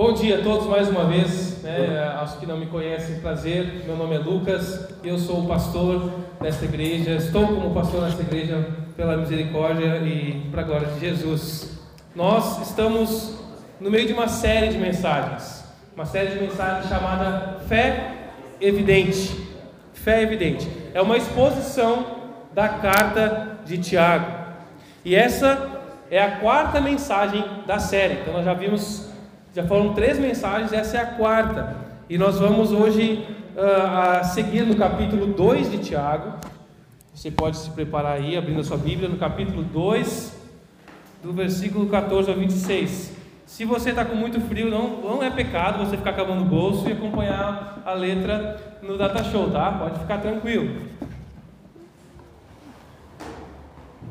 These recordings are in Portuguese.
Bom dia a todos mais uma vez, né? aos que não me conhecem, prazer. Meu nome é Lucas, eu sou o pastor desta igreja, estou como pastor nesta igreja pela misericórdia e para a glória de Jesus. Nós estamos no meio de uma série de mensagens, uma série de mensagens chamada Fé Evidente. Fé Evidente é uma exposição da carta de Tiago, e essa é a quarta mensagem da série. Então nós já vimos já foram três mensagens, essa é a quarta. E nós vamos hoje uh, seguir no capítulo 2 de Tiago. Você pode se preparar aí, abrindo a sua Bíblia, no capítulo 2, do versículo 14 ao 26. Se você está com muito frio, não, não é pecado você ficar com a mão no bolso e acompanhar a letra no Data Show, tá? Pode ficar tranquilo.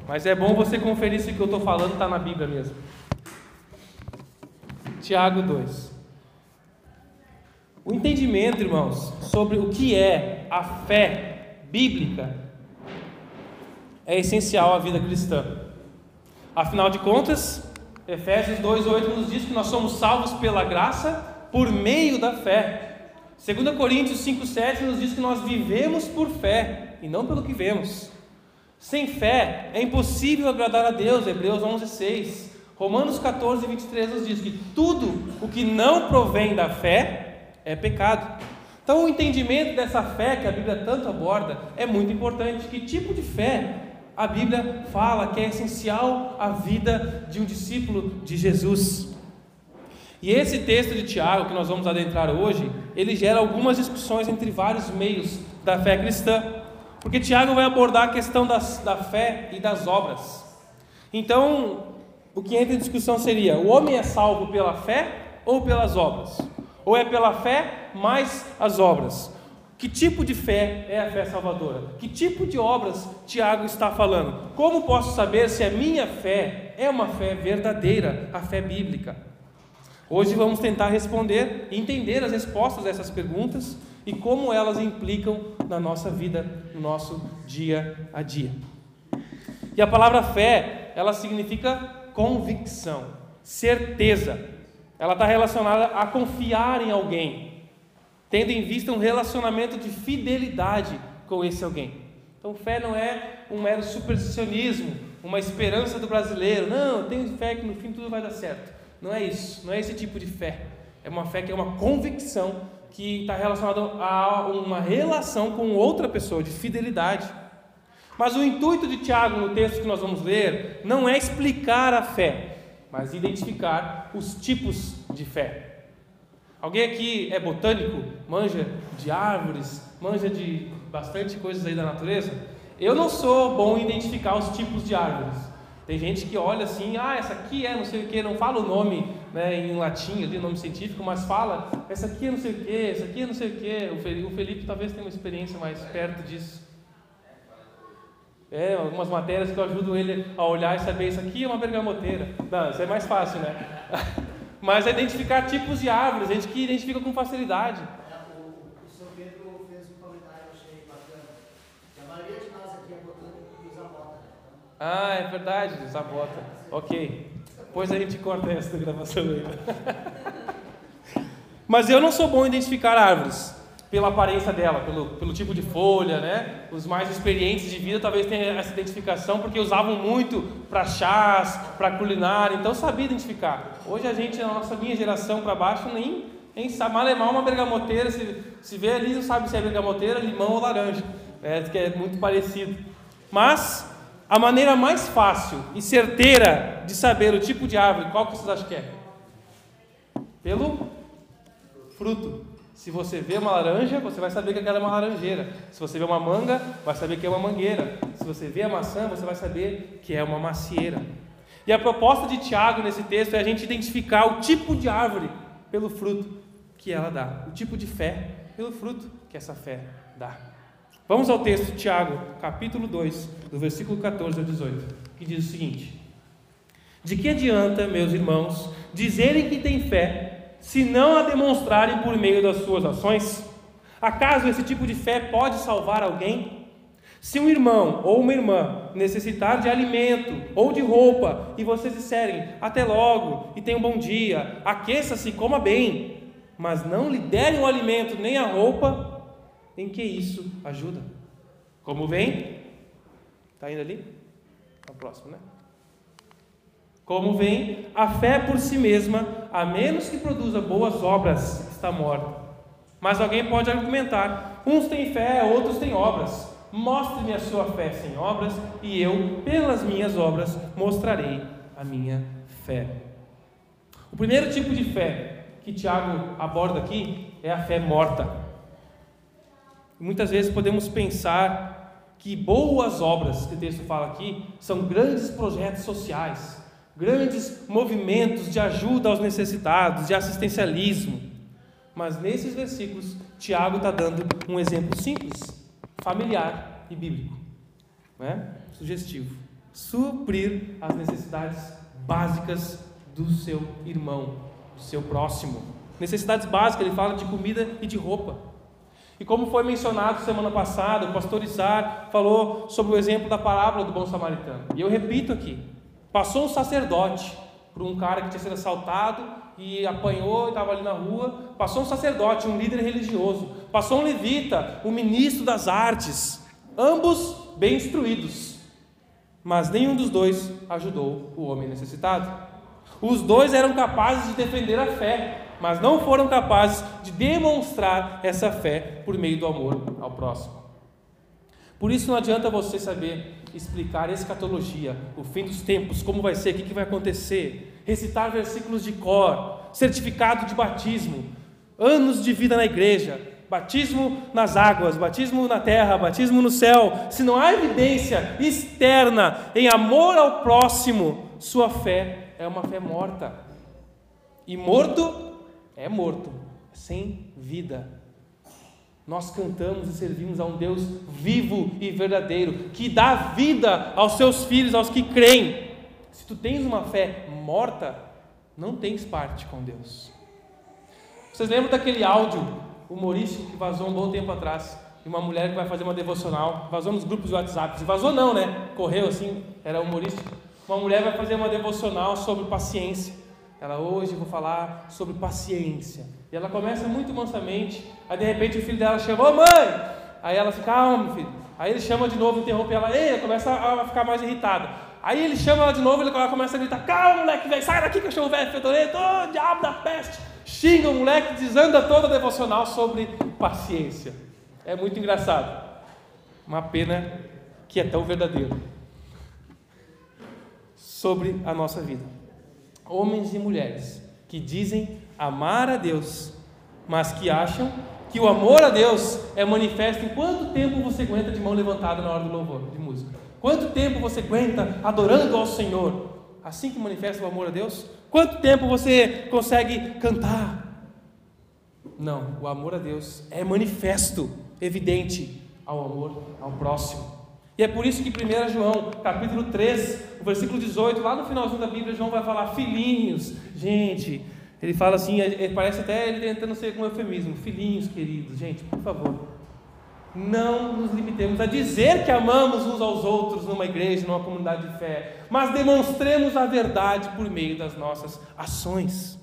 Mas é bom você conferir se o que eu estou falando está na Bíblia mesmo. Tiago 2. O entendimento, irmãos, sobre o que é a fé bíblica é essencial à vida cristã. Afinal de contas, Efésios 2:8 nos diz que nós somos salvos pela graça por meio da fé. 2 Coríntios 5:7 nos diz que nós vivemos por fé e não pelo que vemos. Sem fé é impossível agradar a Deus, Hebreus 11:6. Romanos 14, 23 nos diz que tudo o que não provém da fé é pecado. Então, o entendimento dessa fé que a Bíblia tanto aborda é muito importante. Que tipo de fé a Bíblia fala que é essencial à vida de um discípulo de Jesus? E esse texto de Tiago que nós vamos adentrar hoje, ele gera algumas discussões entre vários meios da fé cristã, porque Tiago vai abordar a questão das, da fé e das obras. Então, o que entra em discussão seria: o homem é salvo pela fé ou pelas obras? Ou é pela fé mais as obras? Que tipo de fé é a fé salvadora? Que tipo de obras Tiago está falando? Como posso saber se a minha fé é uma fé verdadeira, a fé bíblica? Hoje vamos tentar responder e entender as respostas dessas perguntas e como elas implicam na nossa vida, no nosso dia a dia. E a palavra fé, ela significa convicção, certeza. Ela está relacionada a confiar em alguém, tendo em vista um relacionamento de fidelidade com esse alguém. Então, fé não é um mero supersticionismo, uma esperança do brasileiro. Não, eu tenho fé que no fim tudo vai dar certo. Não é isso, não é esse tipo de fé. É uma fé que é uma convicção que está relacionada a uma relação com outra pessoa, de fidelidade. Mas o intuito de Tiago no texto que nós vamos ler não é explicar a fé, mas identificar os tipos de fé. Alguém aqui é botânico? Manja de árvores? Manja de bastante coisas aí da natureza? Eu não sou bom em identificar os tipos de árvores. Tem gente que olha assim, ah, essa aqui é não sei o que, não fala o nome né, em latim, ali, nome científico, mas fala, essa aqui é não sei o que, essa aqui é não sei o que. O Felipe talvez tenha uma experiência mais perto disso. É, algumas matérias que eu ajudo ele a olhar e saber isso aqui é uma bergamoteira. Não, isso é mais fácil, né? Mas é identificar tipos de árvores, a gente que identifica com facilidade. Ah, é verdade, usa bota. Ok. Depois a gente corta essa gravação aí. Mas eu não sou bom em identificar árvores pela aparência dela, pelo, pelo tipo de folha, né? Os mais experientes de vida talvez tenham essa identificação porque usavam muito para chás, para culinária, então sabia identificar. Hoje a gente, na nossa minha geração para baixo, nem, nem sabe malemar uma bergamoteira, se, se vê ali não sabe se é bergamoteira, limão ou laranja, é, que é muito parecido. Mas a maneira mais fácil e certeira de saber o tipo de árvore, qual que vocês acham que é? Pelo fruto. Se você vê uma laranja, você vai saber que aquela é uma laranjeira. Se você vê uma manga, vai saber que é uma mangueira. Se você vê a maçã, você vai saber que é uma macieira. E a proposta de Tiago nesse texto é a gente identificar o tipo de árvore pelo fruto que ela dá, o tipo de fé pelo fruto que essa fé dá. Vamos ao texto de Tiago, capítulo 2, do versículo 14 ao 18, que diz o seguinte: De que adianta, meus irmãos, dizerem que têm fé se não a demonstrarem por meio das suas ações? Acaso esse tipo de fé pode salvar alguém? Se um irmão ou uma irmã necessitar de alimento ou de roupa e vocês disserem até logo e tenha um bom dia, aqueça-se, coma bem, mas não lhe derem o alimento nem a roupa, em que isso ajuda? Como vem? Está indo ali? Tá próximo, né? Como vem, a fé por si mesma, a menos que produza boas obras, está morta. Mas alguém pode argumentar: uns têm fé, outros têm obras. Mostre-me a sua fé sem obras, e eu, pelas minhas obras, mostrarei a minha fé. O primeiro tipo de fé que Tiago aborda aqui é a fé morta. Muitas vezes podemos pensar que boas obras, que o texto fala aqui, são grandes projetos sociais, grandes movimentos de ajuda aos necessitados, de assistencialismo. Mas nesses versículos, Tiago está dando um exemplo simples familiar e bíblico, né? sugestivo. Suprir as necessidades básicas do seu irmão, do seu próximo. Necessidades básicas, ele fala de comida e de roupa. E como foi mencionado semana passada, o pastor Isar falou sobre o exemplo da parábola do bom samaritano. E eu repito aqui: passou um sacerdote por um cara que tinha sido assaltado e apanhou e estava ali na rua. Passou um sacerdote, um líder religioso. Passou um levita, um ministro das artes. Ambos bem instruídos. Mas nenhum dos dois ajudou o homem necessitado. Os dois eram capazes de defender a fé, mas não foram capazes de demonstrar essa fé por meio do amor ao próximo. Por isso não adianta você saber explicar escatologia, o fim dos tempos, como vai ser, o que vai acontecer, recitar versículos de cor, certificado de batismo, anos de vida na igreja, batismo nas águas, batismo na terra, batismo no céu. Se não há evidência externa em amor ao próximo, sua fé é uma fé morta. E morto é morto, sem vida. Nós cantamos e servimos a um Deus vivo e verdadeiro, que dá vida aos seus filhos, aos que creem. Se tu tens uma fé morta, não tens parte com Deus. Vocês lembram daquele áudio humorístico que vazou um bom tempo atrás? Uma mulher que vai fazer uma devocional, vazou nos grupos de WhatsApp. Vazou não, né? Correu assim, era humorístico. Uma mulher vai fazer uma devocional sobre paciência. Ela hoje vou falar sobre paciência. E ela começa muito mansamente. Aí de repente o filho dela chama, ô mãe! Aí ela fica, calma, meu filho. Aí ele chama de novo, interrompe ela, ei, ela começa a ficar mais irritada. Aí ele chama ela de novo, ele começa a gritar, calma, moleque velho, sai daqui, cachorro velho, fedorento, ô diabo da peste. Xinga o moleque, desanda toda a devocional sobre paciência. É muito engraçado. Uma pena que é tão verdadeiro. Sobre a nossa vida homens e mulheres que dizem amar a Deus, mas que acham que o amor a Deus é manifesto em quanto tempo você aguenta de mão levantada na hora do louvor, de música. Quanto tempo você aguenta adorando ao Senhor? Assim que manifesta o amor a Deus? Quanto tempo você consegue cantar? Não, o amor a Deus é manifesto, evidente ao amor ao próximo. E é por isso que 1 João, capítulo 3, o versículo 18, lá no finalzinho da Bíblia, João vai falar filhinhos. Gente, ele fala assim, parece até ele tentando ser com um eufemismo, filhinhos queridos. Gente, por favor, não nos limitemos a dizer que amamos uns aos outros numa igreja, numa comunidade de fé, mas demonstremos a verdade por meio das nossas ações.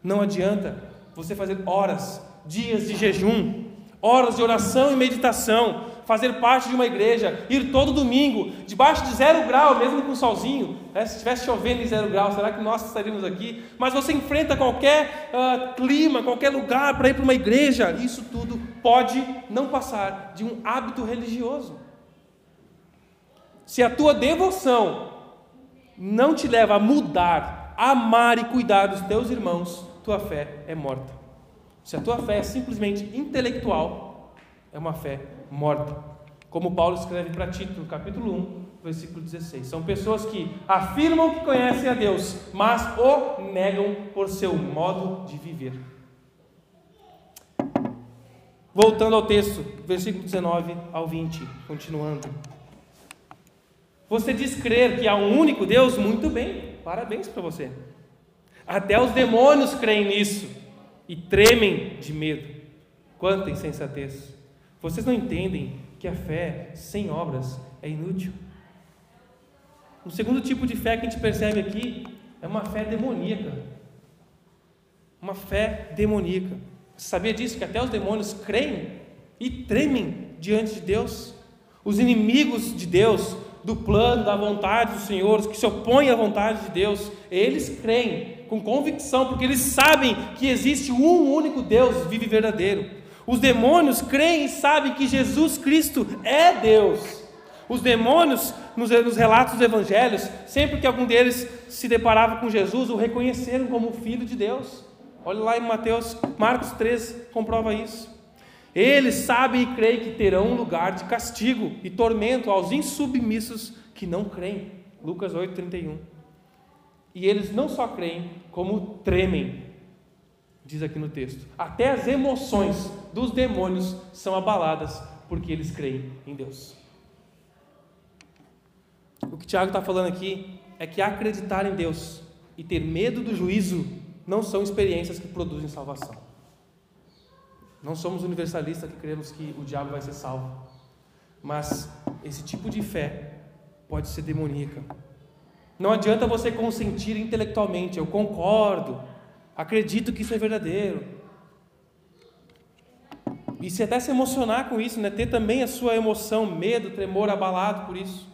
Não adianta você fazer horas, dias de jejum, horas de oração e meditação, fazer parte de uma igreja, ir todo domingo, debaixo de zero grau, mesmo com solzinho, né? se estivesse chovendo em zero grau, será que nós estaríamos aqui? Mas você enfrenta qualquer uh, clima, qualquer lugar para ir para uma igreja, isso tudo pode não passar de um hábito religioso. Se a tua devoção não te leva a mudar, amar e cuidar dos teus irmãos, tua fé é morta. Se a tua fé é simplesmente intelectual, é uma fé morta. Como Paulo escreve para Tito, capítulo 1, versículo 16. São pessoas que afirmam que conhecem a Deus, mas o negam por seu modo de viver. Voltando ao texto, versículo 19 ao 20, continuando. Você diz crer que há um único Deus? Muito bem, parabéns para você. Até os demônios creem nisso e tremem de medo. Quanta insensatez! Vocês não entendem que a fé sem obras é inútil. O segundo tipo de fé que a gente percebe aqui é uma fé demoníaca. Uma fé demoníaca. Você sabia disso? Que até os demônios creem e tremem diante de Deus. Os inimigos de Deus, do plano, da vontade do Senhor, os que se opõem à vontade de Deus, eles creem com convicção, porque eles sabem que existe um único Deus vivo e verdadeiro. Os demônios creem e sabem que Jesus Cristo é Deus. Os demônios, nos, relatos dos evangelhos, sempre que algum deles se deparava com Jesus, o reconheceram como filho de Deus. Olha lá em Mateus, Marcos 13, comprova isso. Eles sabem e creem que terão um lugar de castigo e tormento aos insubmissos que não creem. Lucas 8, 31. E eles não só creem, como tremem, diz aqui no texto. Até as emoções dos demônios são abaladas porque eles creem em Deus. O que Tiago está falando aqui é que acreditar em Deus e ter medo do juízo não são experiências que produzem salvação. Não somos universalistas que cremos que o diabo vai ser salvo. Mas esse tipo de fé pode ser demoníaca. Não adianta você consentir intelectualmente, eu concordo, acredito que isso é verdadeiro. E se até se emocionar com isso, né? ter também a sua emoção, medo, tremor abalado por isso.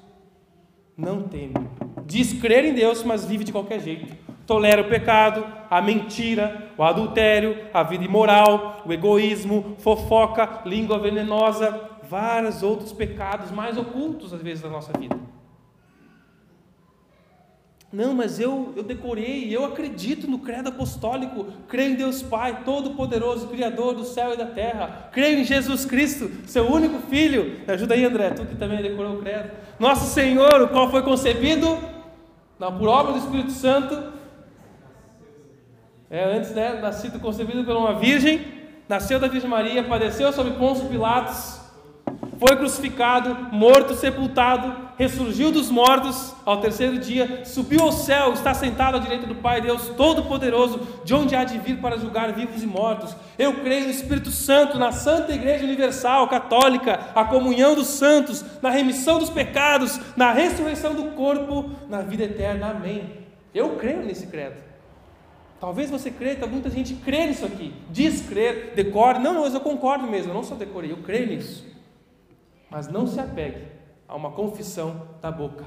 Não teme. Diz crer em Deus, mas vive de qualquer jeito. Tolera o pecado, a mentira, o adultério, a vida imoral, o egoísmo, fofoca, língua venenosa, vários outros pecados mais ocultos às vezes da nossa vida. Não, mas eu, eu decorei, eu acredito no credo apostólico, creio em Deus Pai, Todo-Poderoso, Criador do céu e da terra, creio em Jesus Cristo, seu único Filho. Me ajuda aí, André, tu que também decorou o credo. Nosso Senhor, o qual foi concebido não, por obra do Espírito Santo, é, antes, né, nascido concebido por uma virgem, nasceu da Virgem Maria, padeceu sob Pôncio Pilatos, foi crucificado, morto, sepultado, ressurgiu dos mortos ao terceiro dia, subiu ao céu, está sentado à direita do Pai Deus Todo-Poderoso, de onde há de vir para julgar vivos e mortos. Eu creio no Espírito Santo, na Santa Igreja Universal, Católica, a comunhão dos santos, na remissão dos pecados, na ressurreição do corpo, na vida eterna. Amém. Eu creio nesse credo. Talvez você creia, muita gente crê nisso aqui, diz crer, decore. Não, mas eu concordo mesmo, eu não só decorei, eu creio nisso. Mas não se apegue a uma confissão da boca.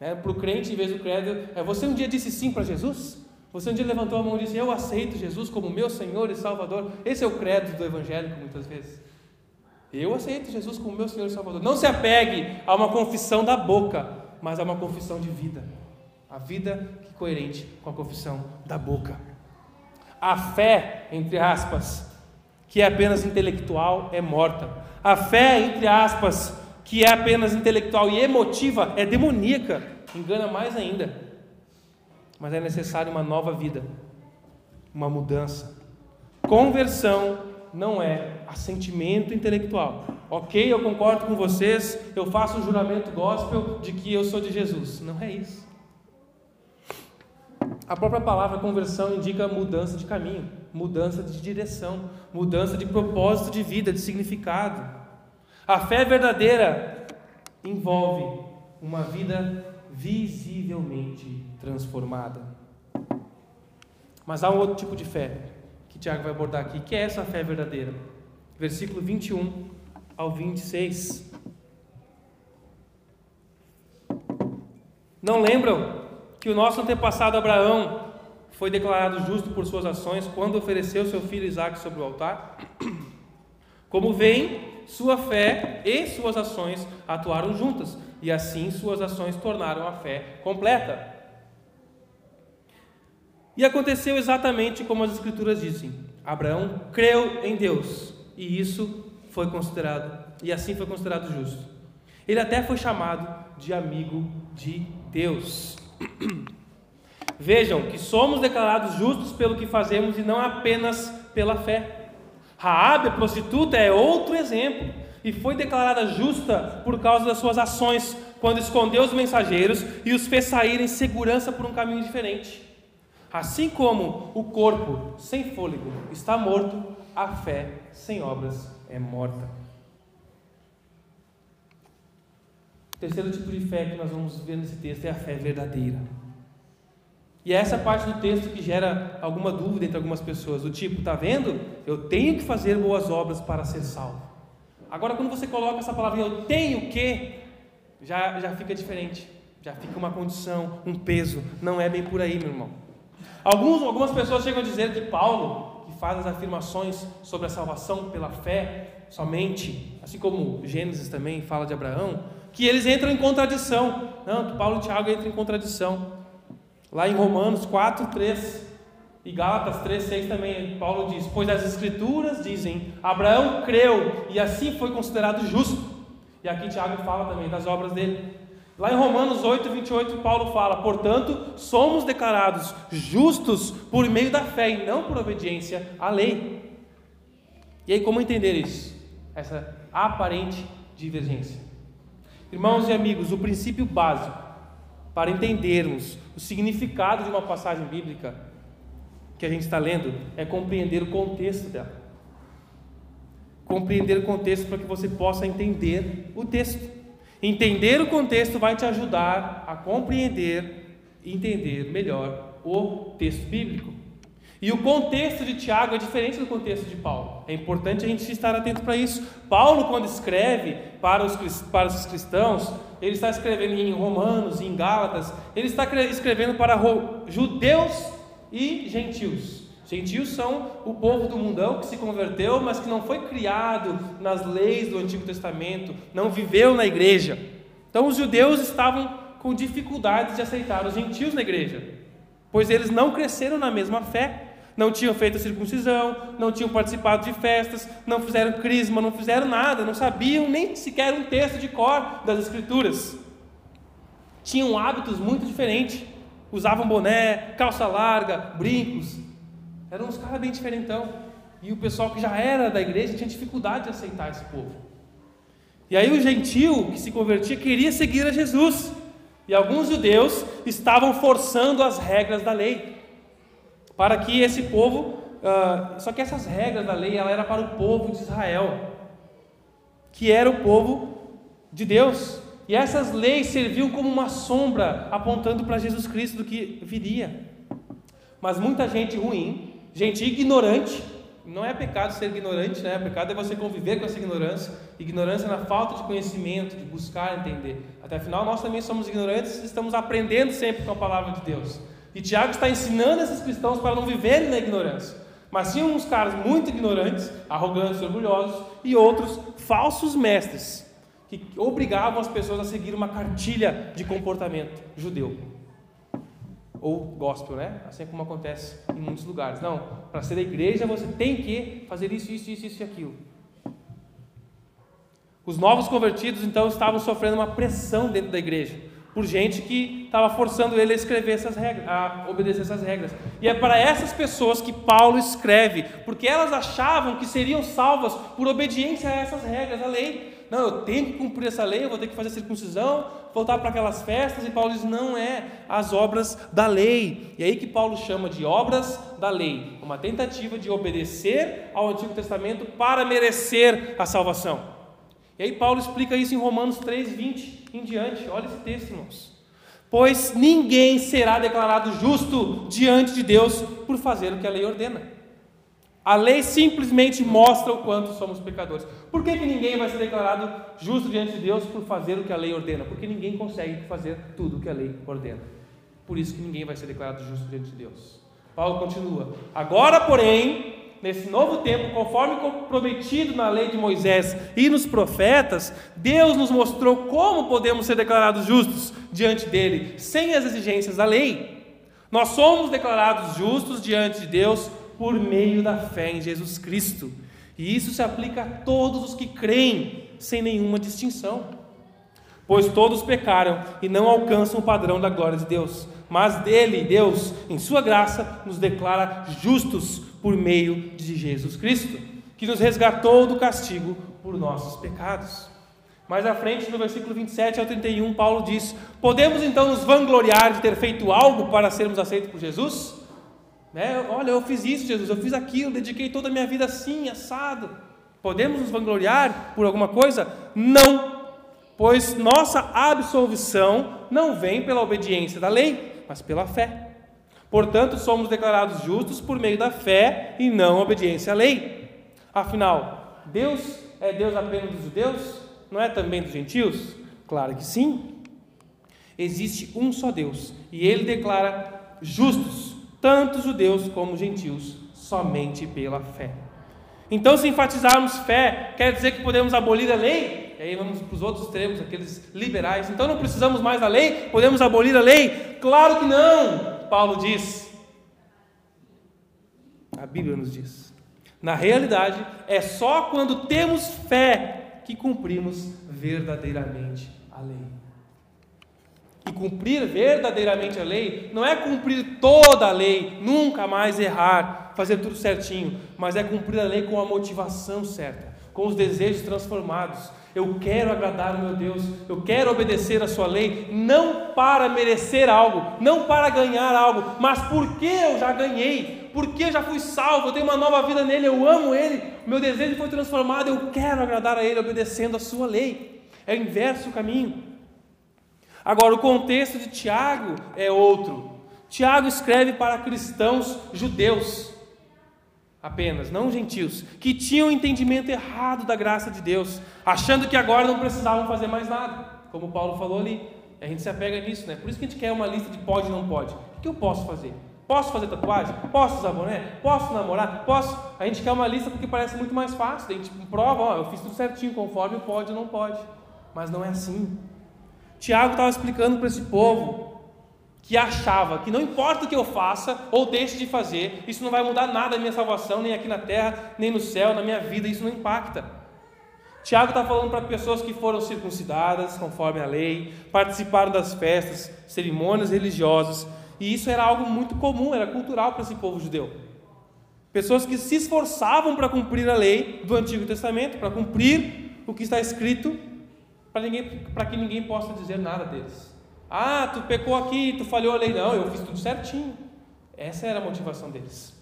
É, para o crente, em vez do credo, é você um dia disse sim para Jesus? Você um dia levantou a mão e disse: Eu aceito Jesus como meu Senhor e Salvador. Esse é o credo do evangélico, muitas vezes. Eu aceito Jesus como meu Senhor e Salvador. Não se apegue a uma confissão da boca, mas a uma confissão de vida. A vida que é coerente com a confissão da boca. A fé, entre aspas, que é apenas intelectual, é morta. A fé, entre aspas, que é apenas intelectual e emotiva, é demoníaca, engana mais ainda. Mas é necessário uma nova vida, uma mudança. Conversão não é assentimento intelectual. Ok, eu concordo com vocês, eu faço um juramento gospel de que eu sou de Jesus. Não é isso. A própria palavra conversão indica mudança de caminho, mudança de direção, mudança de propósito de vida, de significado. A fé verdadeira envolve uma vida visivelmente transformada. Mas há um outro tipo de fé que Tiago vai abordar aqui, que é essa fé verdadeira. Versículo 21 ao 26. Não lembram que o nosso antepassado Abraão foi declarado justo por suas ações quando ofereceu seu filho Isaac sobre o altar? Como vem, sua fé e suas ações atuaram juntas, e assim suas ações tornaram a fé completa. E aconteceu exatamente como as Escrituras dizem: Abraão creu em Deus, e isso foi considerado, e assim foi considerado justo. Ele até foi chamado de amigo de Deus. Vejam que somos declarados justos pelo que fazemos e não apenas pela fé. Raabe, a prostituta, é outro exemplo e foi declarada justa por causa das suas ações, quando escondeu os mensageiros e os fez sair em segurança por um caminho diferente. Assim como o corpo sem fôlego está morto, a fé sem obras é morta. O terceiro tipo de fé que nós vamos ver nesse texto é a fé verdadeira. E é essa parte do texto que gera alguma dúvida entre algumas pessoas, do tipo, tá vendo? Eu tenho que fazer boas obras para ser salvo. Agora, quando você coloca essa palavra, eu tenho que, já, já fica diferente, já fica uma condição, um peso. Não é bem por aí, meu irmão. Alguns, algumas pessoas chegam a dizer que Paulo, que faz as afirmações sobre a salvação pela fé somente, assim como Gênesis também fala de Abraão, que eles entram em contradição. Não, Paulo e Tiago entram em contradição. Lá em Romanos 4, 3 e Gálatas 3, 6 também, Paulo diz: Pois as Escrituras dizem, Abraão creu e assim foi considerado justo. E aqui Tiago fala também das obras dele. Lá em Romanos 8, 28, Paulo fala: Portanto, somos declarados justos por meio da fé e não por obediência à lei. E aí, como entender isso? Essa aparente divergência. Irmãos e amigos, o princípio básico para entendermos o significado de uma passagem bíblica que a gente está lendo é compreender o contexto dela. Compreender o contexto para que você possa entender o texto. Entender o contexto vai te ajudar a compreender e entender melhor o texto bíblico. E o contexto de Tiago é diferente do contexto de Paulo. É importante a gente estar atento para isso. Paulo, quando escreve para os, para os cristãos, ele está escrevendo em Romanos, em Gálatas, ele está escrevendo para judeus e gentios. Gentios são o povo do mundão que se converteu, mas que não foi criado nas leis do Antigo Testamento, não viveu na igreja. Então os judeus estavam com dificuldades de aceitar os gentios na igreja, pois eles não cresceram na mesma fé, não tinham feito a circuncisão, não tinham participado de festas, não fizeram crisma, não fizeram nada, não sabiam nem sequer um texto de cor das Escrituras. Tinham hábitos muito diferentes, usavam boné, calça larga, brincos, eram uns caras bem diferentão. E o pessoal que já era da igreja tinha dificuldade de aceitar esse povo. E aí o gentil que se convertia queria seguir a Jesus. E alguns judeus estavam forçando as regras da lei para que esse povo, uh, só que essas regras da lei, ela era para o povo de Israel, que era o povo de Deus. E essas leis serviam como uma sombra apontando para Jesus Cristo do que viria. Mas muita gente ruim, gente ignorante, não é pecado ser ignorante, né? Pecado é você conviver com essa ignorância. Ignorância na falta de conhecimento, de buscar entender. Até afinal, nós também somos ignorantes, estamos aprendendo sempre com a palavra de Deus. E Tiago está ensinando esses cristãos para não viverem na ignorância. Mas tinham uns caras muito ignorantes, arrogantes, orgulhosos, e outros falsos mestres, que obrigavam as pessoas a seguir uma cartilha de comportamento judeu. Ou gospel, né? Assim como acontece em muitos lugares. Não, para ser da igreja você tem que fazer isso, isso, isso, isso e aquilo. Os novos convertidos então estavam sofrendo uma pressão dentro da igreja por gente que estava forçando ele a escrever essas regras, a obedecer essas regras. E é para essas pessoas que Paulo escreve, porque elas achavam que seriam salvas por obediência a essas regras, a lei. Não, eu tenho que cumprir essa lei, eu vou ter que fazer circuncisão, voltar para aquelas festas, e Paulo diz: não é as obras da lei. E aí que Paulo chama de obras da lei, uma tentativa de obedecer ao Antigo Testamento para merecer a salvação. E aí Paulo explica isso em Romanos 3, 20 em diante. Olha esse texto, irmãos. Pois ninguém será declarado justo diante de Deus por fazer o que a lei ordena. A lei simplesmente mostra o quanto somos pecadores. Por que, que ninguém vai ser declarado justo diante de Deus por fazer o que a lei ordena? Porque ninguém consegue fazer tudo o que a lei ordena. Por isso que ninguém vai ser declarado justo diante de Deus. Paulo continua: Agora, porém, nesse novo tempo, conforme prometido na lei de Moisés e nos profetas, Deus nos mostrou como podemos ser declarados justos diante dele, sem as exigências da lei. Nós somos declarados justos diante de Deus por meio da fé em Jesus Cristo. E isso se aplica a todos os que creem, sem nenhuma distinção. Pois todos pecaram e não alcançam o padrão da glória de Deus. Mas dele, Deus, em sua graça, nos declara justos por meio de Jesus Cristo, que nos resgatou do castigo por nossos pecados. Mais à frente, no versículo 27 ao 31, Paulo diz: Podemos então nos vangloriar de ter feito algo para sermos aceitos por Jesus? É, olha, eu fiz isso, Jesus, eu fiz aquilo, dediquei toda a minha vida assim, assado. Podemos nos vangloriar por alguma coisa? Não. pois nossa absolvição não vem pela obediência da lei, mas pela fé. Portanto, somos declarados justos por meio da fé e não obediência à lei. Afinal, Deus é Deus apenas dos judeus? Não é também dos gentios? Claro que sim. Existe um só Deus e ele declara justos tanto judeus como gentios somente pela fé. Então, se enfatizarmos fé, quer dizer que podemos abolir a lei? E aí vamos para os outros extremos, aqueles liberais. Então não precisamos mais da lei? Podemos abolir a lei? Claro que não! Paulo diz. A Bíblia nos diz. Na realidade, é só quando temos fé que cumprimos verdadeiramente a lei. E cumprir verdadeiramente a lei não é cumprir toda a lei, nunca mais errar, fazer tudo certinho, mas é cumprir a lei com a motivação certa, com os desejos transformados. Eu quero agradar o meu Deus, eu quero obedecer a Sua lei, não para merecer algo, não para ganhar algo, mas porque eu já ganhei, porque eu já fui salvo, eu tenho uma nova vida nele, eu amo Ele, meu desejo foi transformado, eu quero agradar a Ele obedecendo a Sua lei. É o inverso caminho. Agora, o contexto de Tiago é outro. Tiago escreve para cristãos judeus apenas, não gentios, que tinham um entendimento errado da graça de Deus, achando que agora não precisavam fazer mais nada, como Paulo falou ali. A gente se apega nisso, né? Por isso que a gente quer uma lista de pode e não pode. O que eu posso fazer? Posso fazer tatuagem? Posso usar boné? Posso namorar? Posso? A gente quer uma lista porque parece muito mais fácil. A gente prova, ó, eu fiz tudo certinho, conforme pode ou não pode. Mas não é assim. Tiago estava explicando para esse povo que achava que não importa o que eu faça ou deixe de fazer, isso não vai mudar nada na minha salvação, nem aqui na terra, nem no céu, na minha vida, isso não impacta. Tiago está falando para pessoas que foram circuncidadas conforme a lei, participaram das festas, cerimônias religiosas, e isso era algo muito comum, era cultural para esse povo judeu. Pessoas que se esforçavam para cumprir a lei do Antigo Testamento, para cumprir o que está escrito para que ninguém possa dizer nada deles. Ah, tu pecou aqui, tu falhou a lei. Não, eu fiz tudo certinho. Essa era a motivação deles.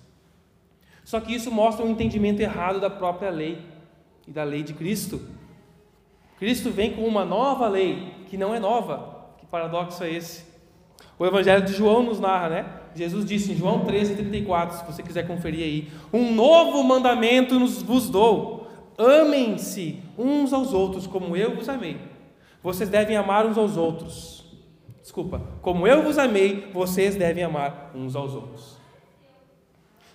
Só que isso mostra um entendimento errado da própria lei e da lei de Cristo. Cristo vem com uma nova lei, que não é nova. Que paradoxo é esse? O Evangelho de João nos narra, né? Jesus disse em João 13:34, se você quiser conferir aí: Um novo mandamento nos vos dou: amem-se uns aos outros como eu vos amei. Vocês devem amar uns aos outros. Desculpa, como eu vos amei, vocês devem amar uns aos outros.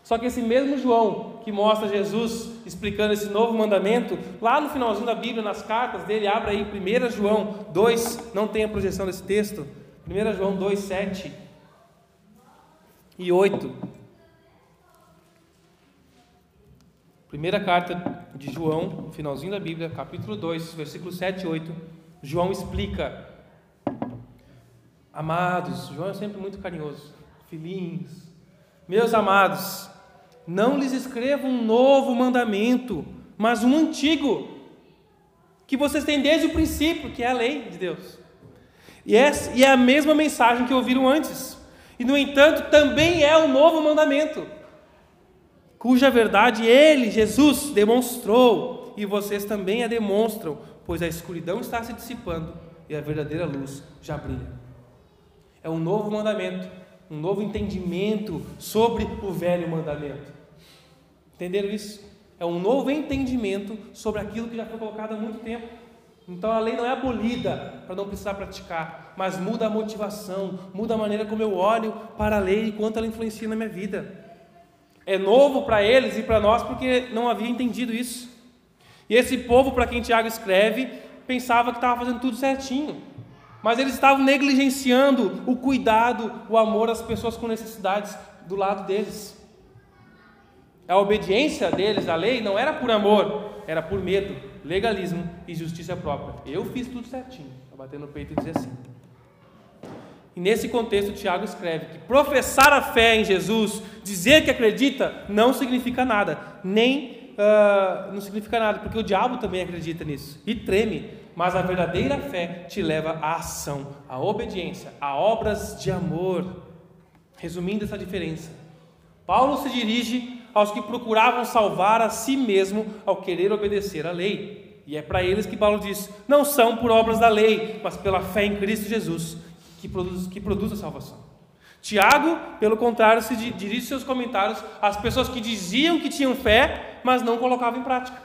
Só que esse mesmo João que mostra Jesus explicando esse novo mandamento, lá no finalzinho da Bíblia, nas cartas dele, abre aí 1 João 2, não tem a projeção desse texto, 1 João 2, 7 e 8. Primeira carta de João, no finalzinho da Bíblia, capítulo 2, versículo 7 e 8, João explica: Amados, João é sempre muito carinhoso, filhinhos, meus amados, não lhes escrevo um novo mandamento, mas um antigo, que vocês têm desde o princípio, que é a lei de Deus. E é, é a mesma mensagem que ouviram antes. E, no entanto, também é um novo mandamento cuja verdade ele, Jesus, demonstrou, e vocês também a demonstram, pois a escuridão está se dissipando e a verdadeira luz já brilha. É um novo mandamento, um novo entendimento sobre o velho mandamento. Entenderam isso? É um novo entendimento sobre aquilo que já foi colocado há muito tempo. Então a lei não é abolida para não precisar praticar, mas muda a motivação, muda a maneira como eu olho para a lei e quanto ela influencia na minha vida. É novo para eles e para nós porque não havia entendido isso. E esse povo, para quem Tiago escreve, pensava que estava fazendo tudo certinho. Mas eles estavam negligenciando o cuidado, o amor às pessoas com necessidades do lado deles. A obediência deles à lei não era por amor, era por medo, legalismo e justiça própria. Eu fiz tudo certinho. Vou bater no peito e dizer assim. E nesse contexto, Tiago escreve que professar a fé em Jesus, dizer que acredita, não significa nada, nem uh, não significa nada, porque o diabo também acredita nisso e treme. Mas a verdadeira fé te leva à ação, à obediência, a obras de amor. Resumindo essa diferença, Paulo se dirige aos que procuravam salvar a si mesmo ao querer obedecer à lei. E é para eles que Paulo diz: não são por obras da lei, mas pela fé em Cristo Jesus, que produz, que produz a salvação. Tiago, pelo contrário, se dirige seus comentários às pessoas que diziam que tinham fé, mas não colocavam em prática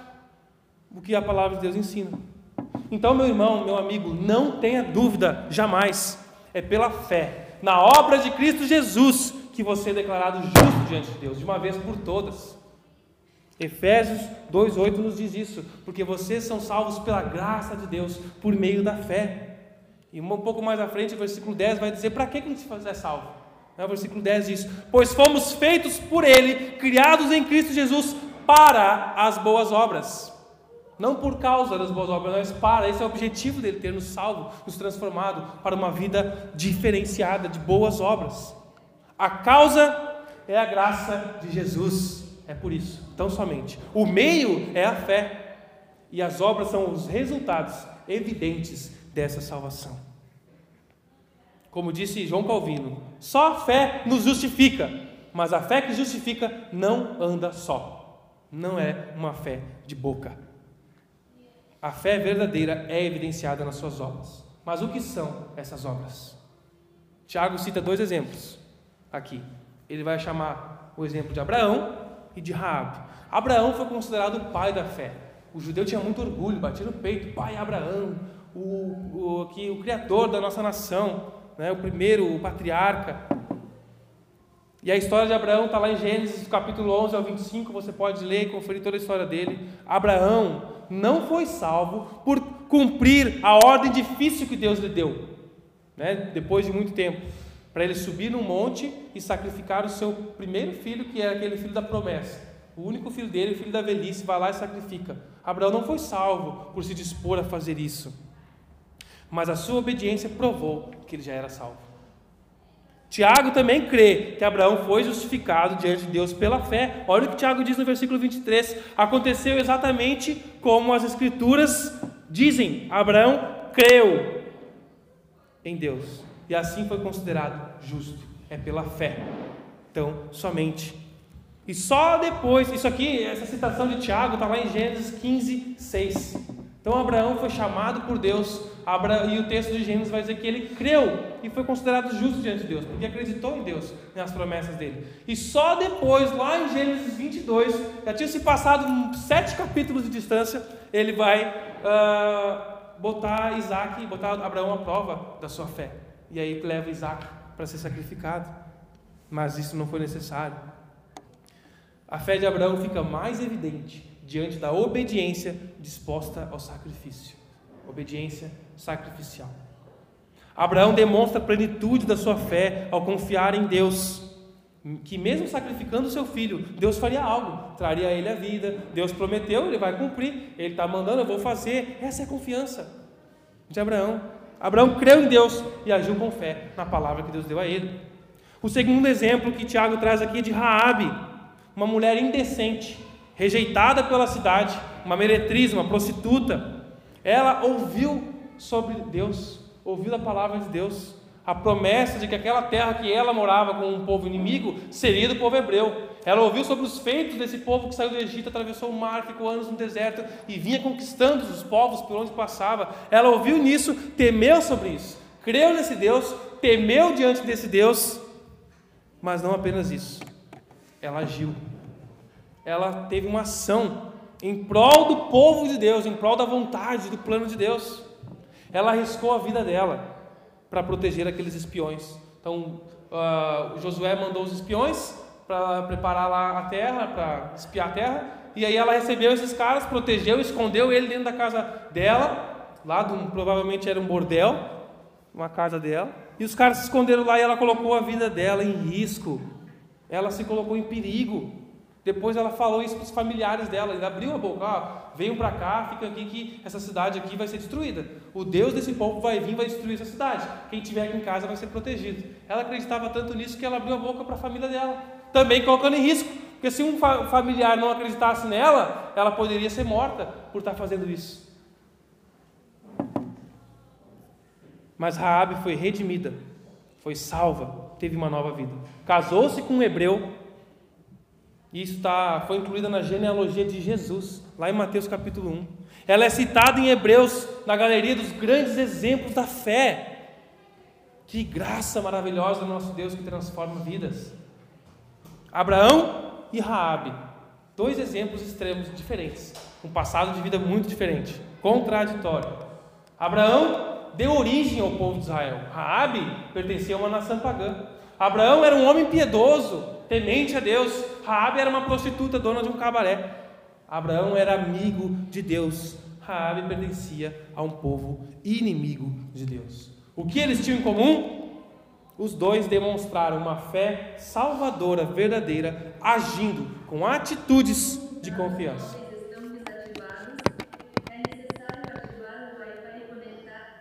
o que a palavra de Deus ensina. Então, meu irmão, meu amigo, não tenha dúvida jamais, é pela fé na obra de Cristo Jesus que você é declarado justo diante de Deus, de uma vez por todas. Efésios 2,8 nos diz isso, porque vocês são salvos pela graça de Deus, por meio da fé. E um pouco mais à frente, o versículo 10 vai dizer para que a gente é salvo. O versículo 10 diz: Pois fomos feitos por Ele, criados em Cristo Jesus, para as boas obras. Não por causa das boas obras, mas para. Esse é o objetivo dele, ter nos salvo, nos transformado para uma vida diferenciada de boas obras. A causa é a graça de Jesus. É por isso, tão somente. O meio é a fé. E as obras são os resultados evidentes dessa salvação. Como disse João Calvino, só a fé nos justifica, mas a fé que justifica não anda só. Não é uma fé de boca. A fé verdadeira é evidenciada nas suas obras. Mas o que são essas obras? Tiago cita dois exemplos aqui. Ele vai chamar o exemplo de Abraão e de Raabe. Abraão foi considerado o pai da fé. O judeu tinha muito orgulho, batia no peito, pai Abraão, o, o, que, o criador da nossa nação, né, o primeiro, o patriarca. E a história de Abraão está lá em Gênesis, capítulo 11 ao 25, você pode ler e conferir toda a história dele. Abraão não foi salvo por cumprir a ordem difícil que Deus lhe deu, né, depois de muito tempo para ele subir num monte e sacrificar o seu primeiro filho, que era aquele filho da promessa. O único filho dele, o filho da velhice, vai lá e sacrifica. Abraão não foi salvo por se dispor a fazer isso, mas a sua obediência provou que ele já era salvo. Tiago também crê que Abraão foi justificado diante de Deus pela fé. Olha o que Tiago diz no versículo 23. Aconteceu exatamente como as Escrituras dizem: Abraão creu em Deus e assim foi considerado justo. É pela fé. Então, somente. E só depois, isso aqui, essa citação de Tiago está lá em Gênesis 15, 6. Então Abraão foi chamado por Deus, e o texto de Gênesis vai dizer que ele creu e foi considerado justo diante de Deus, porque acreditou em Deus, nas promessas dele. E só depois, lá em Gênesis 22, já tinha se passado sete capítulos de distância, ele vai uh, botar Isaac, botar Abraão à prova da sua fé. E aí leva Isaac para ser sacrificado. Mas isso não foi necessário. A fé de Abraão fica mais evidente diante da obediência disposta ao sacrifício. Obediência sacrificial. Abraão demonstra a plenitude da sua fé ao confiar em Deus, que mesmo sacrificando seu filho, Deus faria algo, traria a ele a vida. Deus prometeu, ele vai cumprir. Ele está mandando, eu vou fazer. Essa é a confiança de Abraão. Abraão creu em Deus e agiu com fé na palavra que Deus deu a ele. O segundo exemplo que Tiago traz aqui é de Raabe, uma mulher indecente, rejeitada pela cidade, uma meretriz, uma prostituta. Ela ouviu sobre Deus, ouviu a palavra de Deus, a promessa de que aquela terra que ela morava com um povo inimigo seria do povo hebreu. Ela ouviu sobre os feitos desse povo que saiu do Egito, atravessou o mar, ficou anos no deserto e vinha conquistando os povos por onde passava. Ela ouviu nisso, temeu sobre isso, creu nesse Deus, temeu diante desse Deus, mas não apenas isso, ela agiu. Ela teve uma ação em prol do povo de Deus, em prol da vontade, do plano de Deus. Ela arriscou a vida dela para proteger aqueles espiões. Então, uh, Josué mandou os espiões para preparar lá a terra, para espiar a terra. E aí ela recebeu esses caras, protegeu, escondeu ele dentro da casa dela, lá do, provavelmente era um bordel, uma casa dela. E os caras se esconderam lá e ela colocou a vida dela em risco. Ela se colocou em perigo. Depois ela falou isso para os familiares dela, ele abriu a boca, ó, venham para cá, fica aqui que essa cidade aqui vai ser destruída. O Deus desse povo vai vir, vai destruir essa cidade. Quem tiver aqui em casa vai ser protegido. Ela acreditava tanto nisso que ela abriu a boca para a família dela também colocando em risco. Porque se um familiar não acreditasse nela, ela poderia ser morta por estar fazendo isso. Mas Raabe foi redimida, foi salva, teve uma nova vida. Casou-se com um hebreu E isso tá, foi incluída na genealogia de Jesus, lá em Mateus capítulo 1. Ela é citada em Hebreus, na galeria dos grandes exemplos da fé. Que graça maravilhosa do nosso Deus que transforma vidas. Abraão e Raabe, dois exemplos extremos diferentes, um passado de vida muito diferente, contraditório. Abraão deu origem ao povo de Israel. Raabe pertencia a uma nação pagã. Abraão era um homem piedoso, temente a Deus. Raabe era uma prostituta, dona de um cabaré. Abraão era amigo de Deus. Raabe pertencia a um povo inimigo de Deus. O que eles tinham em comum? Os dois demonstraram uma fé salvadora verdadeira, agindo com atitudes de confiança.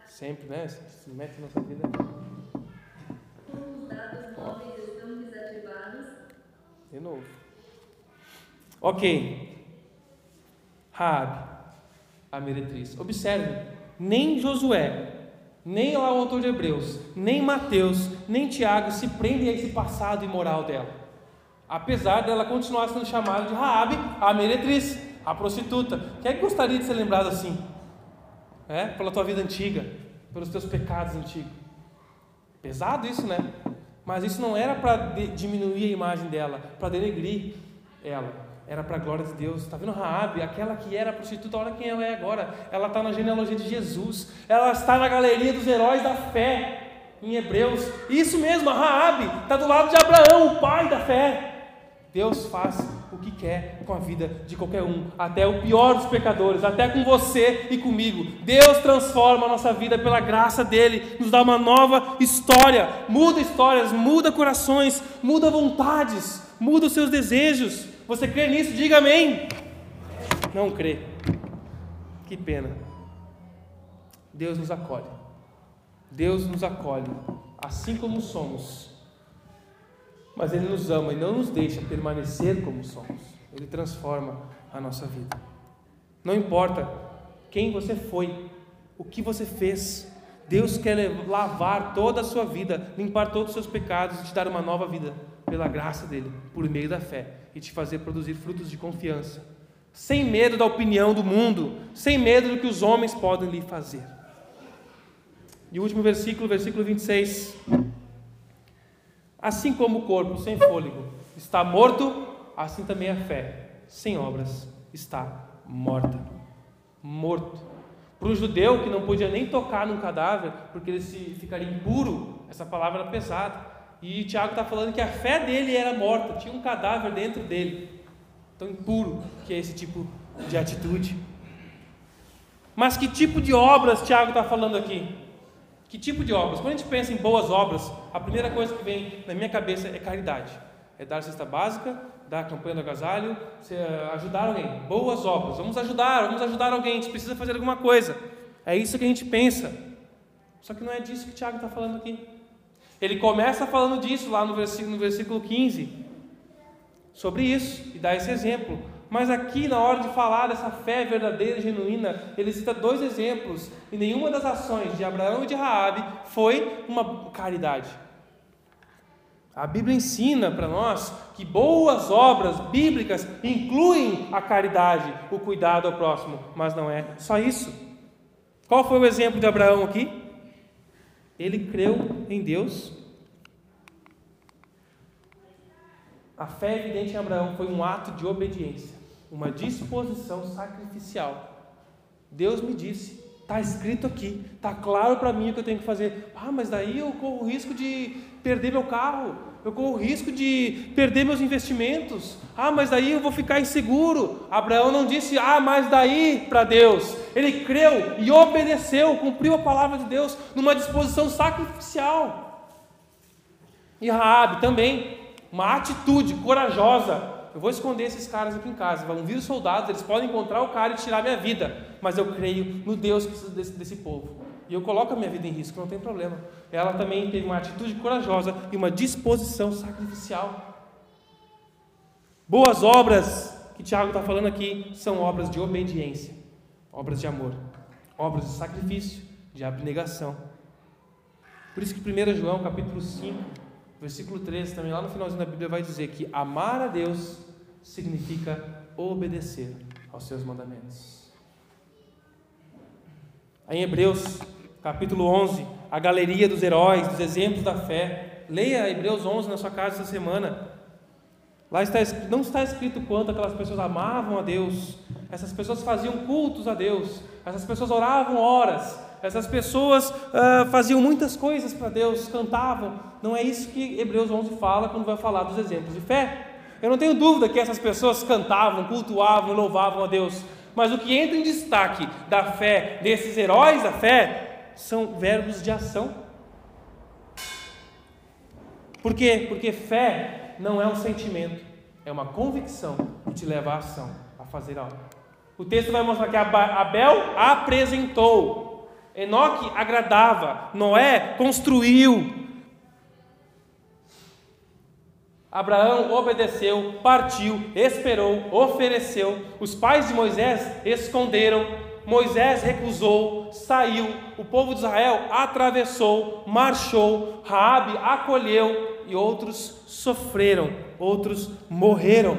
Sempre, né? Se mete na nossa vida. De novo. Ok. Raabe, a meretriz. Observe, nem Josué, nem lá o autor de Hebreus, nem Mateus, nem Tiago se prendem a esse passado imoral dela. Apesar dela continuar sendo chamada de Raabe, a meretriz, a prostituta. Quem é que gostaria de ser lembrado assim? É? Pela tua vida antiga, pelos teus pecados antigos. Pesado isso, né? Mas isso não era para diminuir a imagem dela, para denegrir ela. Era para a glória de Deus. Está vendo Raabe, aquela que era prostituta, olha quem ela é agora. Ela está na genealogia de Jesus. Ela está na galeria dos heróis da fé em Hebreus. Isso mesmo, a Raabe está do lado de Abraão, o pai da fé. Deus faz o que quer com a vida de qualquer um, até o pior dos pecadores, até com você e comigo. Deus transforma a nossa vida pela graça dele, nos dá uma nova história, muda histórias, muda corações, muda vontades, muda os seus desejos. Você crê nisso? Diga amém. Não crê. Que pena. Deus nos acolhe. Deus nos acolhe, assim como somos. Mas Ele nos ama e não nos deixa permanecer como somos. Ele transforma a nossa vida. Não importa quem você foi, o que você fez, Deus quer lavar toda a sua vida, limpar todos os seus pecados e te dar uma nova vida pela graça dele, por meio da fé e te fazer produzir frutos de confiança, sem medo da opinião do mundo, sem medo do que os homens podem lhe fazer. E o último versículo, versículo 26. Assim como o corpo sem fôlego está morto, assim também a fé sem obras está morta. Morto. Para o judeu que não podia nem tocar num cadáver, porque ele se ficaria impuro, essa palavra era pesada. E Tiago está falando que a fé dele era morta, tinha um cadáver dentro dele. Tão impuro que é esse tipo de atitude. Mas que tipo de obras Tiago está falando aqui? Que tipo de obras? Quando a gente pensa em boas obras, a primeira coisa que vem na minha cabeça é caridade. É dar cesta básica, dar a campanha do agasalho, eh, ajudar alguém. Boas obras. Vamos ajudar, vamos ajudar alguém. A gente precisa fazer alguma coisa. É isso que a gente pensa. Só que não é disso que Tiago está falando aqui. Ele começa falando disso lá no versículo, no versículo 15, sobre isso, e dá esse exemplo. Mas aqui, na hora de falar dessa fé verdadeira e genuína, ele cita dois exemplos, e nenhuma das ações de Abraão e de Raabe foi uma caridade. A Bíblia ensina para nós que boas obras bíblicas incluem a caridade, o cuidado ao próximo, mas não é só isso. Qual foi o exemplo de Abraão aqui? Ele creu em Deus. A fé evidente em Abraão foi um ato de obediência, uma disposição sacrificial. Deus me disse, está escrito aqui, está claro para mim o que eu tenho que fazer. Ah, mas daí eu corro o risco de perder meu carro, eu corro o risco de perder meus investimentos. Ah, mas daí eu vou ficar inseguro. Abraão não disse, ah, mas daí para Deus. Ele creu e obedeceu, cumpriu a palavra de Deus numa disposição sacrificial. E Raabe também, uma atitude corajosa. Eu vou esconder esses caras aqui em casa. Vão vir os soldados, eles podem encontrar o cara e tirar minha vida. Mas eu creio no Deus desse, desse povo. E eu coloco a minha vida em risco, não tem problema. Ela também teve uma atitude corajosa e uma disposição sacrificial. Boas obras que Tiago está falando aqui são obras de obediência, obras de amor, obras de sacrifício, de abnegação. Por isso que 1 João capítulo 5, versículo 13, também lá no finalzinho da Bíblia vai dizer que amar a Deus significa obedecer aos seus mandamentos. Em Hebreus, capítulo 11, a galeria dos heróis, dos exemplos da fé. Leia Hebreus 11 na sua casa essa semana. Lá está, não está escrito quanto aquelas pessoas amavam a Deus, essas pessoas faziam cultos a Deus, essas pessoas oravam horas, essas pessoas uh, faziam muitas coisas para Deus, cantavam. Não é isso que Hebreus 11 fala quando vai falar dos exemplos de fé. Eu não tenho dúvida que essas pessoas cantavam, cultuavam, louvavam a Deus, mas o que entra em destaque da fé desses heróis da fé são verbos de ação. Por quê? Porque fé não é um sentimento, é uma convicção que te leva à ação, a fazer algo. O texto vai mostrar que Abel apresentou, Enoque agradava, Noé construiu, Abraão obedeceu, partiu, esperou, ofereceu. Os pais de Moisés esconderam. Moisés recusou, saiu. O povo de Israel atravessou, marchou. Raabe acolheu e outros sofreram, outros morreram.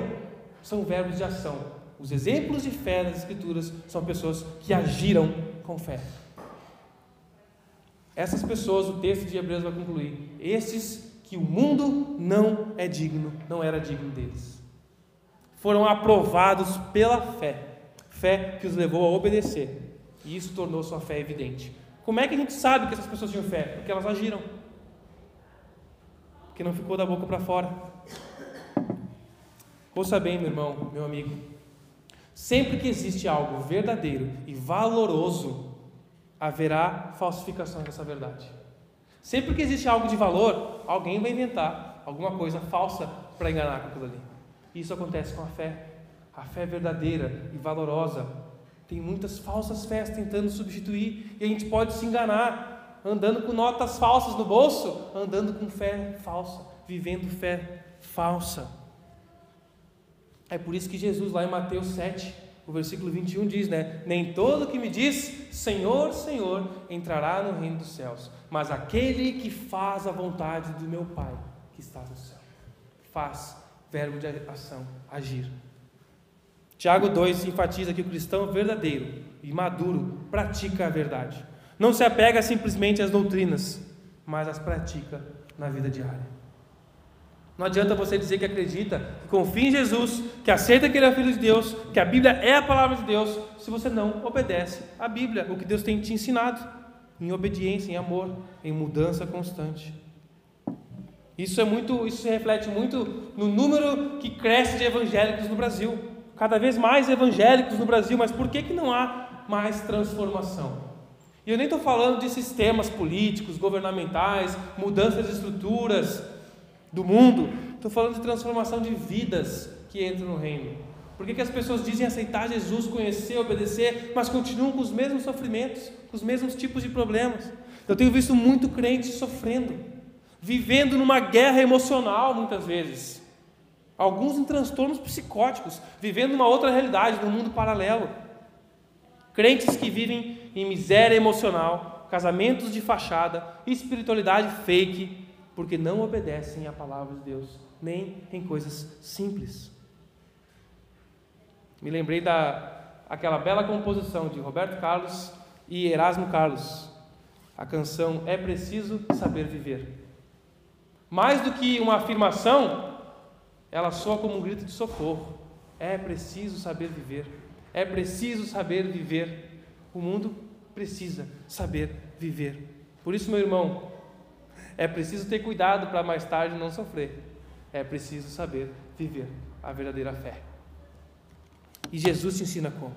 São verbos de ação. Os exemplos de fé nas Escrituras são pessoas que agiram com fé. Essas pessoas, o texto de Hebreus vai concluir, esses que o mundo não é digno, não era digno deles. Foram aprovados pela fé, fé que os levou a obedecer, e isso tornou sua fé evidente. Como é que a gente sabe que essas pessoas tinham fé? Porque elas agiram, porque não ficou da boca para fora. Ouça bem, meu irmão, meu amigo. Sempre que existe algo verdadeiro e valoroso, haverá falsificação dessa verdade. Sempre que existe algo de valor, alguém vai inventar alguma coisa falsa para enganar com aquilo ali. Isso acontece com a fé. A fé verdadeira e valorosa tem muitas falsas fés tentando substituir e a gente pode se enganar andando com notas falsas no bolso, andando com fé falsa, vivendo fé falsa. É por isso que Jesus lá em Mateus 7 o versículo 21 diz, né? Nem todo que me diz Senhor, Senhor entrará no reino dos céus, mas aquele que faz a vontade do meu Pai que está no céu. Faz, verbo de ação, agir. Tiago 2 enfatiza que o cristão verdadeiro e maduro pratica a verdade. Não se apega simplesmente às doutrinas, mas as pratica na vida diária. Não adianta você dizer que acredita, que confia em Jesus, que aceita que Ele é filho de Deus, que a Bíblia é a palavra de Deus, se você não obedece à Bíblia, o que Deus tem te ensinado, em obediência, em amor, em mudança constante. Isso é muito, isso se reflete muito no número que cresce de evangélicos no Brasil. Cada vez mais evangélicos no Brasil, mas por que, que não há mais transformação? E eu nem estou falando de sistemas políticos, governamentais, mudanças de estruturas, do mundo, estou falando de transformação de vidas que entram no reino. Por que, que as pessoas dizem aceitar Jesus, conhecer, obedecer, mas continuam com os mesmos sofrimentos, com os mesmos tipos de problemas? Eu tenho visto muito crente sofrendo, vivendo numa guerra emocional muitas vezes. Alguns em transtornos psicóticos, vivendo uma outra realidade, num mundo paralelo. Crentes que vivem em miséria emocional, casamentos de fachada, espiritualidade fake, porque não obedecem à palavra de Deus, nem em coisas simples. Me lembrei da aquela bela composição de Roberto Carlos e Erasmo Carlos. A canção É Preciso Saber Viver. Mais do que uma afirmação, ela soa como um grito de socorro. É preciso saber viver. É preciso saber viver. O mundo precisa saber viver. Por isso, meu irmão, é preciso ter cuidado para mais tarde não sofrer. É preciso saber viver a verdadeira fé. E Jesus te ensina como.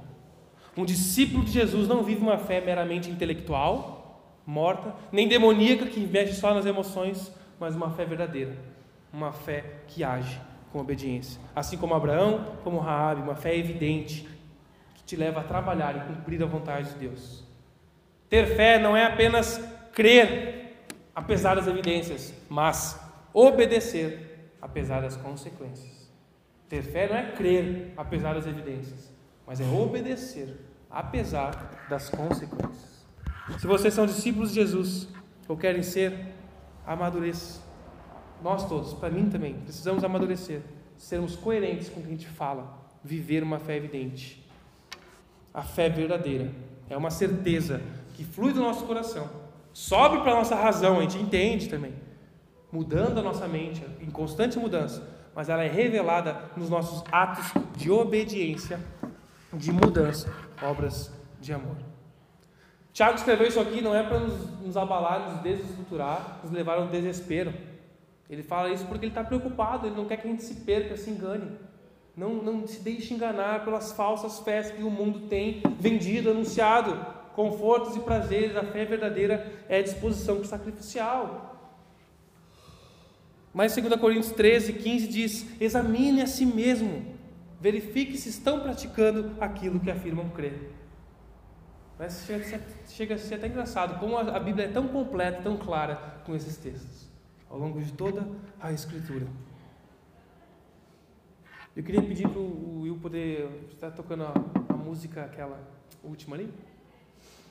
Um discípulo de Jesus não vive uma fé meramente intelectual, morta, nem demoníaca que investe só nas emoções, mas uma fé verdadeira, uma fé que age com obediência. Assim como Abraão, como Raabe, uma fé evidente que te leva a trabalhar e cumprir a vontade de Deus. Ter fé não é apenas crer apesar das evidências, mas obedecer apesar das consequências. Ter fé não é crer apesar das evidências, mas é obedecer apesar das consequências. Se vocês são discípulos de Jesus ou querem ser, amadureça. Nós todos, para mim também, precisamos amadurecer, sermos coerentes com o que a gente fala, viver uma fé evidente. A fé verdadeira é uma certeza que flui do nosso coração, sobe para a nossa razão, a gente entende também, mudando a nossa mente, em constante mudança, mas ela é revelada nos nossos atos de obediência, de mudança, obras de amor. Tiago escreveu isso aqui não é para nos, nos abalar, nos desestruturar, nos levar ao desespero. Ele fala isso porque ele está preocupado, ele não quer que a gente se perca, se engane. Não, não se deixe enganar pelas falsas fés que o mundo tem vendido, anunciado. Confortos e prazeres, a fé verdadeira é disposição sacrificial. Mas 2 Coríntios 13, 15 diz: examine a si mesmo, verifique se estão praticando aquilo que afirmam crer. Mas chega chega a ser até engraçado como a Bíblia é tão completa, tão clara com esses textos, ao longo de toda a Escritura. Eu queria pedir para o Will poder estar tocando a, a, música, aquela última ali,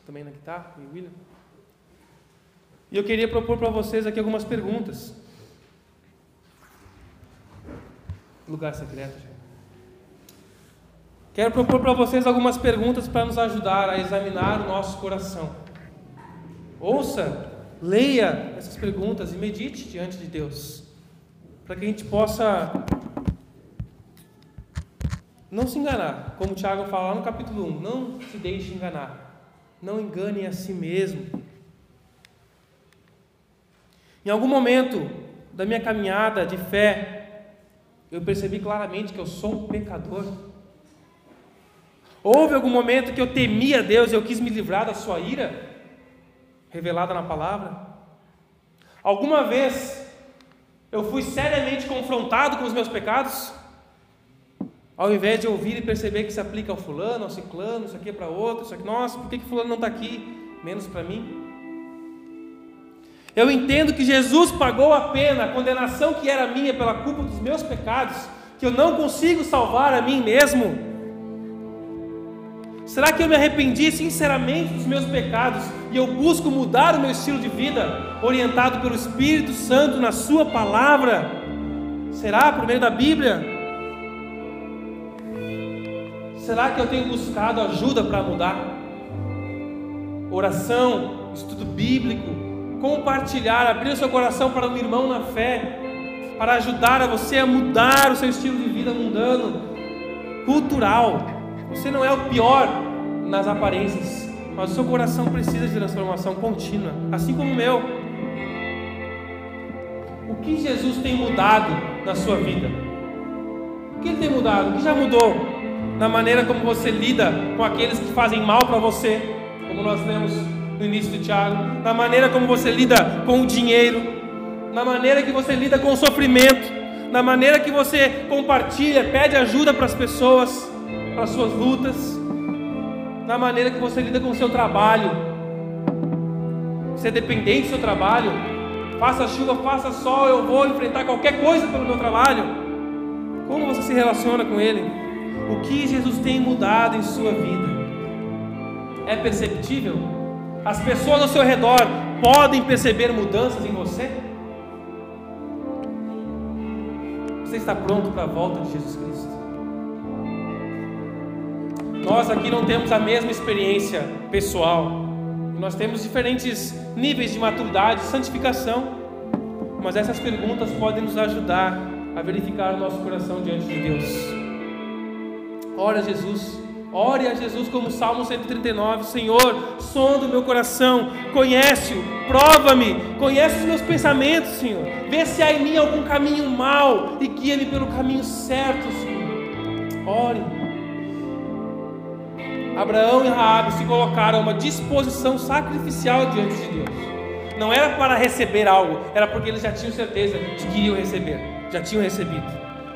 também na guitarra, e o William. E eu queria propor para vocês aqui algumas perguntas. Lugar secreto, gente. Quero propor para vocês algumas perguntas para nos ajudar a examinar o nosso coração. Ouça, leia essas perguntas e medite diante de Deus, para que a gente possa não se enganar, como o Tiago fala lá no capítulo 1, não se deixe enganar, não engane a si mesmo. Em algum momento da minha caminhada de fé, eu percebi claramente que eu sou um pecador. Houve algum momento que eu temia Deus e eu quis me livrar da sua ira, revelada na palavra? Alguma vez eu fui seriamente confrontado com os meus pecados? Ao invés de ouvir e perceber que se aplica ao fulano, ao ciclano, isso aqui é para outro, isso aqui, nossa, por que, que fulano não está aqui? Menos para mim. Eu entendo que Jesus pagou a pena, a condenação que era minha pela culpa dos meus pecados, que eu não consigo salvar a mim mesmo. Será que eu me arrependi sinceramente dos meus pecados e eu busco mudar o meu estilo de vida, orientado pelo Espírito Santo na Sua palavra? Será por meio da Bíblia? Será que eu tenho buscado ajuda para mudar? Oração, estudo bíblico, compartilhar, abrir o seu coração para um irmão na fé, para ajudar a você a mudar o seu estilo de vida mundano, cultural. Você não é o pior, nas aparências, mas o seu coração precisa de transformação contínua, assim como o meu. O que Jesus tem mudado na sua vida? O que ele tem mudado? O que já mudou na maneira como você lida com aqueles que fazem mal para você, como nós lemos no início do Tiago, na maneira como você lida com o dinheiro, na maneira que você lida com o sofrimento, na maneira que você compartilha, pede ajuda para as pessoas, para as suas lutas na maneira que você lida com o seu trabalho. Você é dependente do seu trabalho. Faça chuva, faça sol, eu vou enfrentar qualquer coisa pelo meu trabalho. Como você se relaciona com ele? O que Jesus tem mudado em sua vida? É perceptível? As pessoas ao seu redor podem perceber mudanças em você? Você está pronto para a volta de Jesus Cristo? Nós aqui não temos a mesma experiência pessoal. Nós temos diferentes níveis de maturidade, de santificação. Mas essas perguntas podem nos ajudar a verificar o nosso coração diante de Deus. Ore a Jesus. Ore a Jesus como Salmo 139, Senhor, som do meu coração, conhece-o, prova-me, conhece os meus pensamentos, Senhor. Vê se há em mim algum caminho mau e guia-me pelo caminho certo, Senhor. Ore. Abraão e Raabe se colocaram a uma disposição sacrificial diante de Deus. Não era para receber algo, era porque eles já tinham certeza de que iriam receber, já tinham recebido.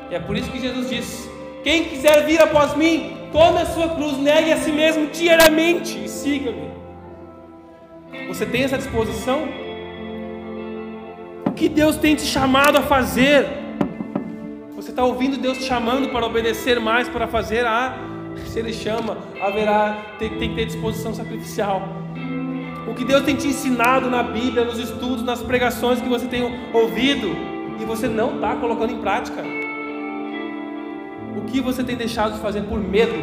E é por isso que Jesus disse: Quem quiser vir após mim, tome a sua cruz, negue a si mesmo diariamente e siga-me. Você tem essa disposição? O que Deus tem te chamado a fazer? Você está ouvindo Deus te chamando para obedecer mais, para fazer a se Ele chama, haverá, tem, tem que ter disposição sacrificial. O que Deus tem te ensinado na Bíblia, nos estudos, nas pregações que você tem ouvido e você não está colocando em prática. O que você tem deixado de fazer por medo?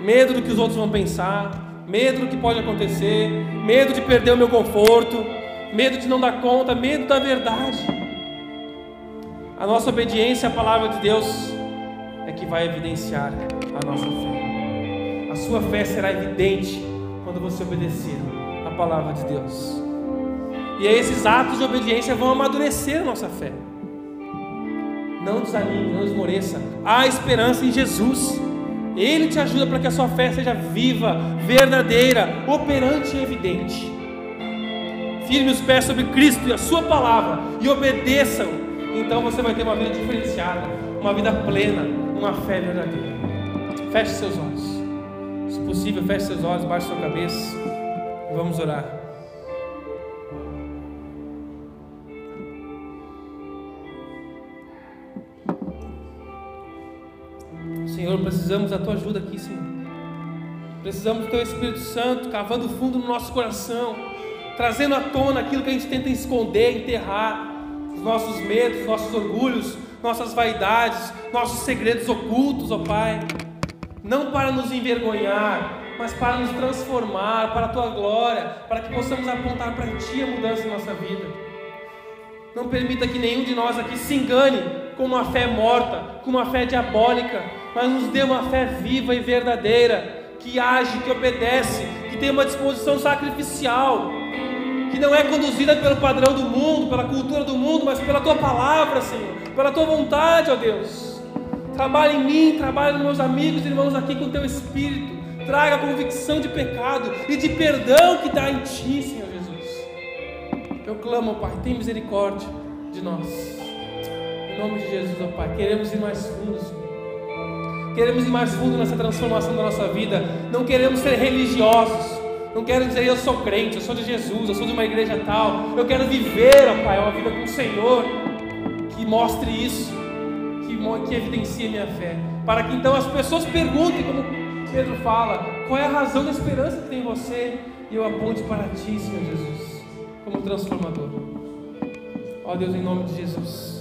Medo do que os outros vão pensar, medo do que pode acontecer, medo de perder o meu conforto, medo de não dar conta, medo da verdade. A nossa obediência à palavra de Deus é que vai evidenciar a nossa fé. A sua fé será evidente quando você obedecer a palavra de Deus. E esses atos de obediência vão amadurecer a nossa fé. Não desanime, não esmoreça. Há esperança em Jesus. Ele te ajuda para que a sua fé seja viva, verdadeira, operante e evidente. Firme os pés sobre Cristo e a Sua palavra e obedeçam. Então você vai ter uma vida diferenciada, uma vida plena, uma fé verdadeira. Feche seus olhos. Se possível, feche seus olhos, baixe sua cabeça e vamos orar. Senhor, precisamos da tua ajuda aqui, Senhor. Precisamos do teu Espírito Santo cavando fundo no nosso coração, trazendo à tona aquilo que a gente tenta esconder, enterrar, os nossos medos, nossos orgulhos, nossas vaidades, nossos segredos ocultos, ó Pai. Não para nos envergonhar, mas para nos transformar para a tua glória, para que possamos apontar para ti a mudança em nossa vida. Não permita que nenhum de nós aqui se engane com uma fé morta, com uma fé diabólica, mas nos dê uma fé viva e verdadeira, que age, que obedece, que tem uma disposição sacrificial, que não é conduzida pelo padrão do mundo, pela cultura do mundo, mas pela tua palavra, Senhor, pela tua vontade, ó Deus. Trabalha em mim, trabalha nos meus amigos e irmãos aqui com o teu espírito. Traga convicção de pecado e de perdão que dá em ti, Senhor Jesus. Eu clamo, Pai, tem misericórdia de nós. Em nome de Jesus, ó Pai, queremos ir mais fundo, Senhor. Queremos ir mais fundo nessa transformação da nossa vida. Não queremos ser religiosos. Não quero dizer eu sou crente, eu sou de Jesus, eu sou de uma igreja tal. Eu quero viver, ó Pai, uma vida com o Senhor que mostre isso, que, que evidencie a minha fé. Para que então as pessoas perguntem, como Pedro fala, qual é a razão da esperança que tem em você? E eu aponte para ti, Senhor Jesus, como transformador. Ó Deus, em nome de Jesus.